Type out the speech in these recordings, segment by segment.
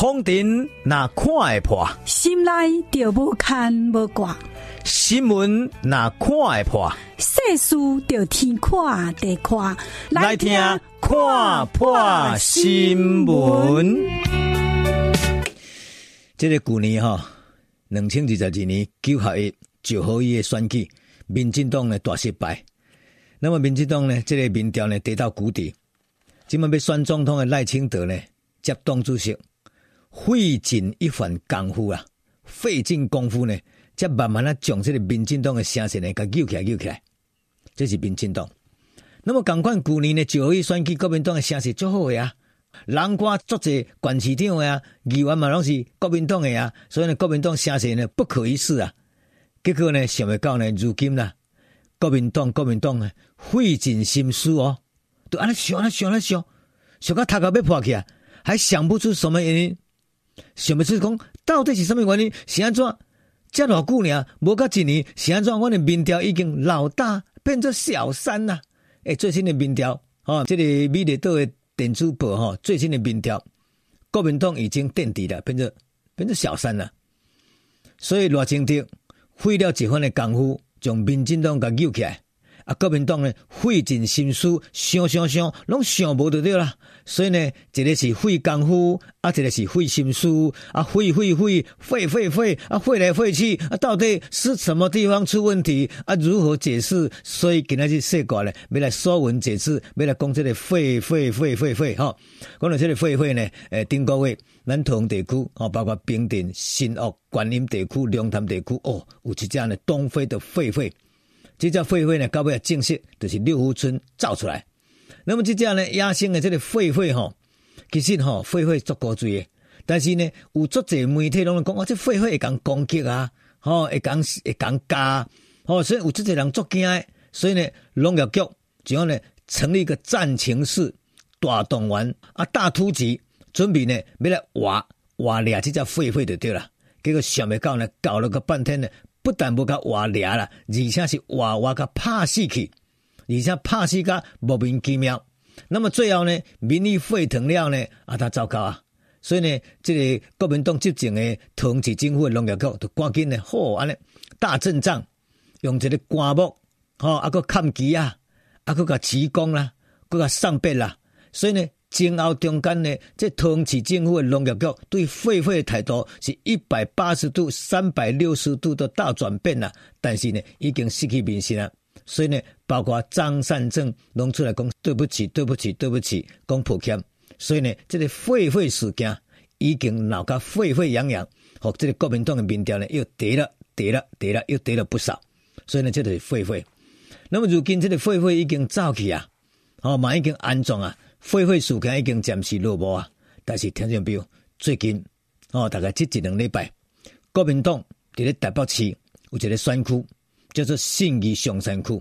风尘那看会破，心内就无牵无挂；新闻那看会破，世事就天看地看。来听看破新闻。这个旧年哈，两千二十二年九合一九合一的选举，民进党呢大失败。那么民进党呢，这个民调呢跌到谷底。今晚要选总统的赖清德呢接党主席。费尽一番功夫啊，费尽功夫呢，才慢慢啊将这个民进党的声势呢，给救起来，救起来。这是民进党。那么，赶快旧年呢，就可以选举国民党的声势最好的啊，南瓜做这县市长啊，议员嘛拢是国民党的啊，所以呢，国民党声势呢不可一世啊。结果呢，想不到呢，如今啦，国民党国民党呢费尽心思哦，都安尼想，安尼想，安尼想，想到头壳要破去啊，还想不出什么原因。想不出讲到底是什么原因？是安怎？这偌久呢？无到一年，是安怎？我的民调已经老大变成小三啦。诶，最新的民调，哦，这个美丽岛的电子报，哈，最新的民调，国民党已经垫底了，变成变成小三了。所以偌清德费了一番的功夫，将民进党给救起来。啊，国民党呢费尽心思想想想，拢想无得对啦。所以呢，一个是费功夫，啊，一个是费心思，啊，费费费费费费，啊，费来费去，啊，到底是什么地方出问题？啊，如何解释？所以今仔日说过咧，要来说文解字，要来讲这个费费费费费哈。讲到这个费费呢，诶，顶个月咱桃园地区哦，包括平镇、新屋、观音地区、龙潭地区哦，有一只呢东非的费费。这只狒狒呢，到尾正式就是六福村造出来。那么这只呢，野生的这个狒狒吼，其实吼狒狒足高罪的，但是呢，有足侪媒体拢讲，哦，这狒狒会讲攻击啊，吼会讲会讲加，吼所以有足侪人足惊的。所以呢，农业局就要呢成立一个战情室大动员啊，大突击，准备呢要来挖挖掠这只狒狒就对了。结果想不到呢，搞了个半天呢。不但不甲活掠啦，而且是活活甲拍死去，而且拍死甲莫名其妙。那么最后呢，民意沸腾了呢，啊，他糟糕啊！所以呢，这个国民党执政的统治政府的农业局就赶紧呢，好安尼大阵仗，用这个棺木，吼，啊，个砍枝啊，啊，个甲起工啦，个甲上笔啦，所以呢。前后中间呢，这桃园市政府的农业局对废废的态度是一百八十度、三百六十度的大转变啦。但是呢，已经失去民心了。所以呢，包括张善政拢出来讲对不起、对不起、对不起，讲抱歉。所以呢，这个废废事件已经闹个沸沸扬扬，和这个国民党的民调呢又跌了、跌了、跌了，又跌了不少。所以呢，这就是狒狒。那么如今这个废废已经走去啊，哦，嘛已经安装啊。狒狒事件已经暂时落幕啊，但是听众朋友，最近哦，大概这一两礼拜，国民党伫咧台北市有一个选区叫做信义上山区。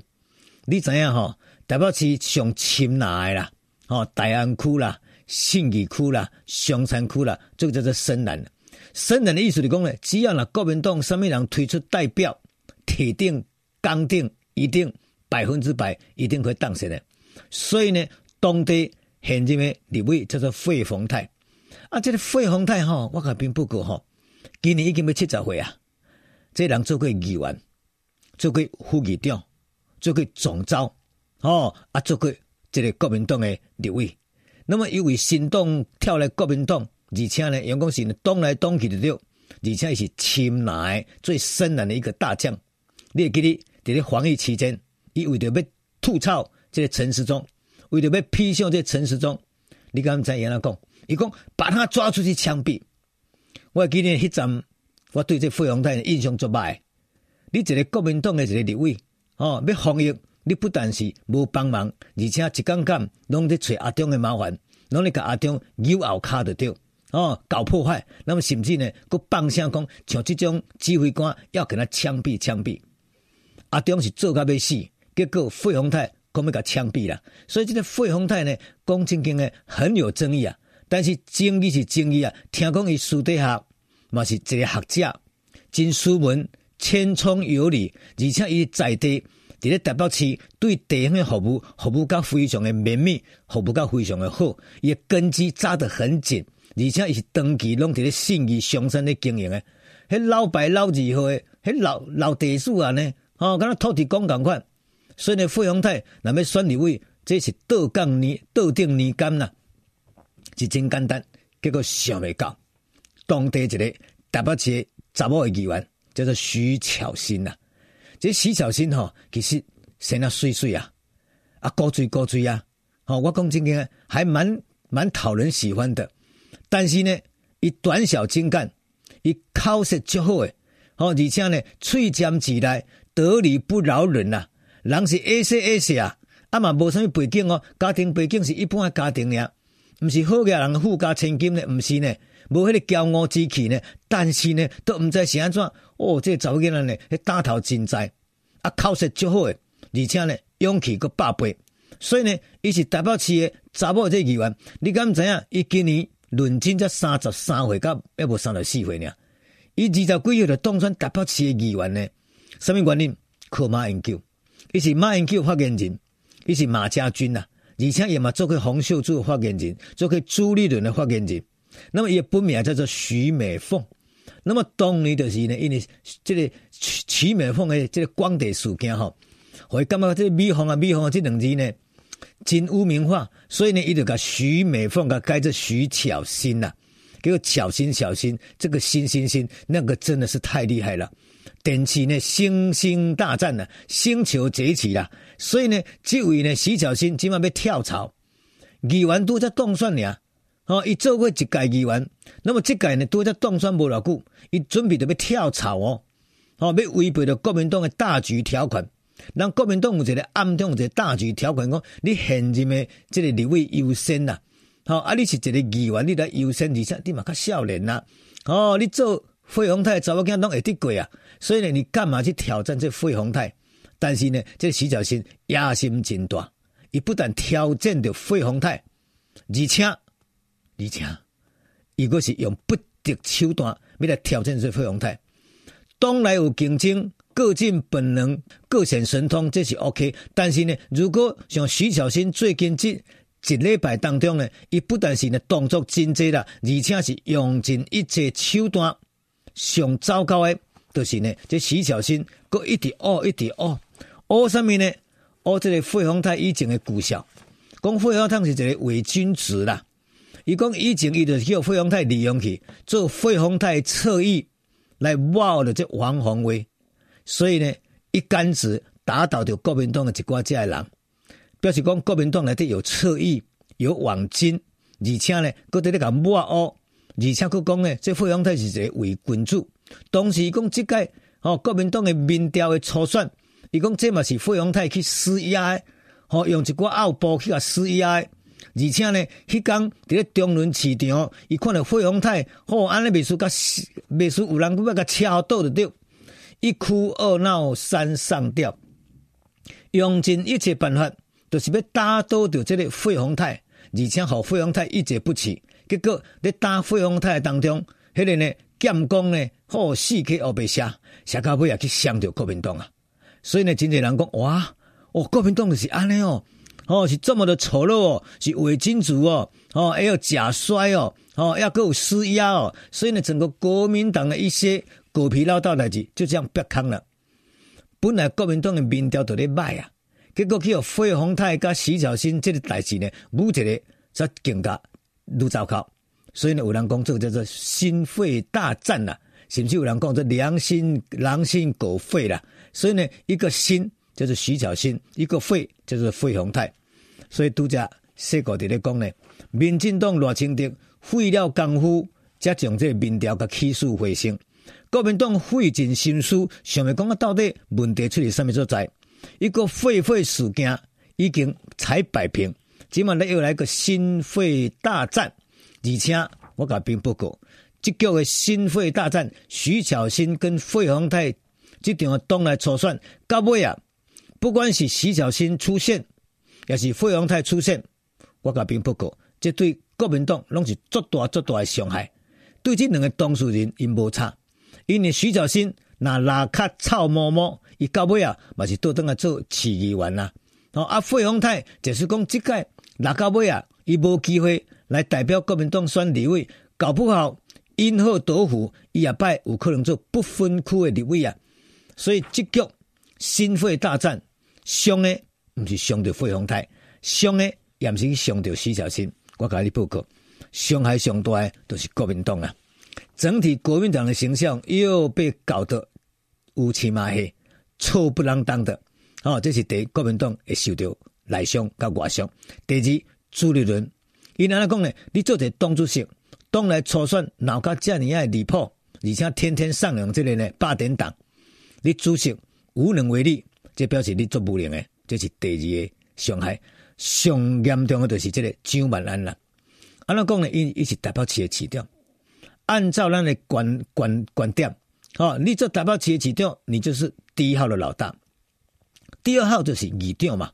你知影吼？台北市上深蓝的啦，哦，大安区啦、信义区啦、上山区啦，这个叫做深蓝。深蓝的意思是讲咧，只要那国民党什么人推出代表，铁定、刚定、一定百分之百一定会当选的。所以呢，当地。现任的立委叫做费鸿泰，啊，这个费鸿泰吼，我可并不过吼，今年已经要七十岁啊。这、人做过议员，做过副议长，做过总召，哦，啊，做过这个国民党的立委。那么因为新党跳来国民党，而且呢，员工是党来党去的对，而且是深蓝最深蓝的一个大将。你会记得在咧防疫期间，伊为着要吐槽这个陈时中。为了要批向这陈时中，你刚才言来讲，伊讲把他抓出去枪毙。我记得迄阵，我对这费鸿泰印象足歹。你一个国民党的一个立委，哦，要防疫，你不但是无帮忙，而且一竿竿拢在找阿中的麻烦，拢在甲阿中扭后卡的对，哦，搞破坏。那么甚至呢，搁放声讲，像这种指挥官要给他枪毙枪毙。阿中是做甲要死，结果费鸿泰。讲要甲枪毙啦，所以这个费鸿泰呢，讲正经的很有争议啊。但是争议是争议啊，听讲伊私底下嘛是一个学者，真斯文，谦聪有礼，而且伊在地伫咧台北市对地方的服务服务甲非常的绵密，服务甲非常的好，伊的根基扎得很紧，而且伊是长期拢伫咧信义上山咧经营的，迄老牌老字号诶，迄老老地主啊呢，吼，敢若土地公共款。所以呢，费鸿泰若要选立委，这是倒杠年倒顶年干呐，是真简单。结果想未到，当地一个台北市查某诶议员叫做徐巧新呐。这徐巧新吼，其实生得水水啊，啊高水高水啊，吼，我讲真个，还蛮蛮讨人喜欢的。但是呢，伊短小精干，伊口舌足好诶，吼，而且呢，喙尖子来，得理不饶人呐。人是爱说爱说啊，啊嘛无啥物背景哦，家庭背景是一般诶家庭尔，毋是好嘅人富家千金呢，毋是呢，无迄个骄傲之气呢，但是呢，都毋知是安怎哦，这查某囡仔呢，迄大头真在，啊口识足好诶，而且呢，勇气搁百倍，所以呢，伊是台北市诶查某这议员，你敢毋知影？伊今年论尽才三十三岁，甲抑无三十四岁尔，伊二十几岁就当选台北市诶议员呢？什么原因？靠马英九。伊是马英九发言人，伊是马家军呐，而且也嘛做过洪秀柱发言人，做过朱立伦的发言人。那么伊本名叫做徐美凤。那么当年就是呢，因为这个徐美凤的这个光地事件吼，会感觉这个美凤啊美凤啊这两字呢真污名化，所以呢，伊就甲徐美凤甲改做徐巧芯呐，叫巧心巧心，这个心心心，那个真的是太厉害了。电视呢，星星大战呢，星球崛起啦，所以呢，这位呢，徐巧芯今晚要跳槽，议员都在当选呢，哦，伊做过一届议员，那么这届呢，都在当选无偌久，伊准备着要跳槽哦，哦，要违背着国民党的大局条款，让国民党有一个暗中有一个大局条款，讲你现任的这个立委优先呐，好啊，你是一个议员，你来优先，而且你嘛较少年呐，哦，你做。费鸿泰查某囝拢会得过啊，所以呢，你干嘛去挑战这费鸿泰？但是呢，这徐小新野心真大，伊不但挑战着费鸿泰，而且而且，伊果是用不择手段要来挑战这费鸿泰。当然有竞争，各尽本能，各显神通，这是 OK。但是呢，如果像徐小新最近这一礼拜当中呢，伊不但是呢动作真济啦，而且是用尽一切手段。上糟糕的，就是呢，这徐小新搁一直学，一直学，学什么呢？学这个费鸿泰以前的旧校，讲费鸿泰是一个伪君子啦。伊讲以前伊就叫费鸿泰利用去做费鸿泰侧翼来挖了这王鸿薇，所以呢，一竿子打倒掉国民党的一挂这人，表示讲国民党内底有侧翼，有网军，而且呢，搁在咧甲挖哦。而且佫讲呢，这费鸿泰是一个伪君子。当时讲即届哦国民党的民调的初选，伊讲这嘛是费鸿泰去施压的，吼用一寡奥步去甲施压的。而且呢，迄天伫咧中仑市场，伊看到费鸿泰吼安尼秘书甲秘书有人要甲敲倒着着，一哭二闹三上吊，用尽一切办法，就是要打倒着这个费鸿泰，而且互费鸿泰一蹶不起。结果在打费鸿泰当中，迄、个呢剑功呢，好四起后白写，写到尾也去伤着国民党啊！所以呢，真侪人讲哇，哦，国民党就是安尼哦，哦是这么的丑陋哦，是伪君主哦，哦还有假衰哦，哦要够施压哦，所以呢，整个国民党的一些狗皮老道代志就这样曝光了。本来国民党的民调都咧歹啊，结果去有费鸿泰甲徐巧芯这个代志呢，武一个则更加。愈糟糕，所以呢，有人讲这个叫做心肺大战啦，甚至有人讲这良心狼心狗肺啦。所以呢，一个心就是徐巧芯，一个肺就是费鸿泰。所以拄则说过伫咧讲呢，民进党偌清德费了功夫，才将这个民调甲起诉回生。国民党费尽心思，想要讲啊，到底问题出伫什么所在？一个废废事件已经才摆平。今晚咧又来个心肺大战，而且我甲兵报告，即叫个心肺大战，徐巧芯跟费鸿泰这场党内初选，到尾啊，不管是徐巧芯出现，也是费鸿泰出现，我甲兵报告，这对国民党拢是足大足大的伤害。对这两个当事人因无差，因为徐巧芯那拉卡臭摸摸，伊到尾啊，嘛是倒转来做市议员啦。哦，啊费鸿泰就是讲即届。六到尾啊，伊无机会来代表国民党选立委，搞不好因祸得福，伊也拜有可能做不分区的立委啊。所以这局心肺大战，伤的不是伤到费鸿泰，伤的也不是伤到徐巧芯。我甲你报告，伤害上大的都是国民党啊。整体国民党的形象又被搞得乌漆嘛黑、臭不啷当的。哦，这是第一，国民党会受到内伤甲外伤。第二，朱立伦，伊安尼讲呢？你做者党主席，党内初选闹甲遮尔啊离谱，而且天天上梁这个呢八点档，你主席无能为力，这表示你做无能诶，这是第二个伤害。上严重的就是这个蒋万安啦。安怎讲呢？伊伊是台北市的市长，按照咱的观观观点，哦，你做台北市的市长，你就是第一号的老大。第二号就是议长嘛，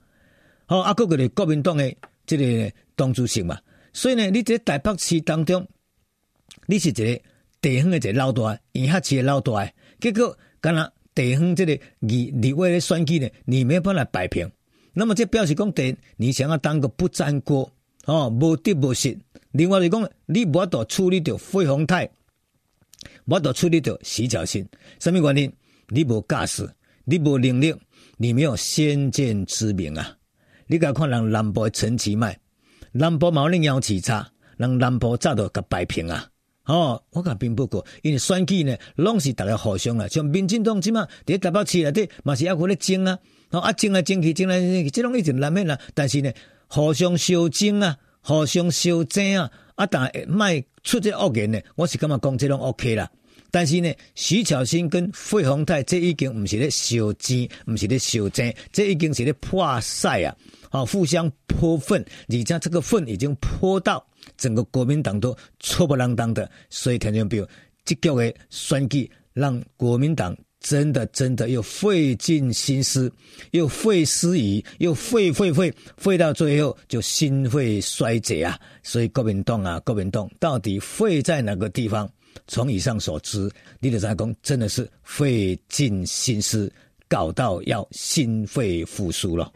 好啊，个个是国民党的这个党主席嘛，所以呢，你在台北市当中，你是一个地方的一个老大，县辖市的老大，结果干那地方这个议立委的选举呢，你没有办法摆平，那么这表示讲，第你想要当个不粘锅，哦，无得无失。另外就讲，你无法度处理掉费鸿泰，无法度处理掉徐巧芯，什么原因？你无驾驶，你无能力。你没有先见之明啊！你甲看人南部陈其迈，南部毛领要起差，人南部早都甲摆平啊！哦，我甲并不过，因为选举呢，拢是大家互相啊，像民进党即嘛，伫台北市内底嘛是抑搁咧争啊，哦啊争来争去，争来争去，即拢已经难免啦。但是呢，互相相争啊，互相相争啊，啊但卖出这恶言呢，我是感觉讲即拢 OK 啦。但是呢，徐巧芯跟费鸿泰这已经唔是咧相争，唔是咧相争，这已经是咧泼赛啊！好，互相泼粪，而且这个粪已经泼到整个国民党都臭不啷当的。所以，田中彪，这个的选举让国民党真的真的又费尽心思，又费思议，又费费费费到最后就心肺衰竭啊！所以，国民党啊，国民党到底废在哪个地方？从以上所知，你的三公真的是费尽心思，搞到要心肺复苏了。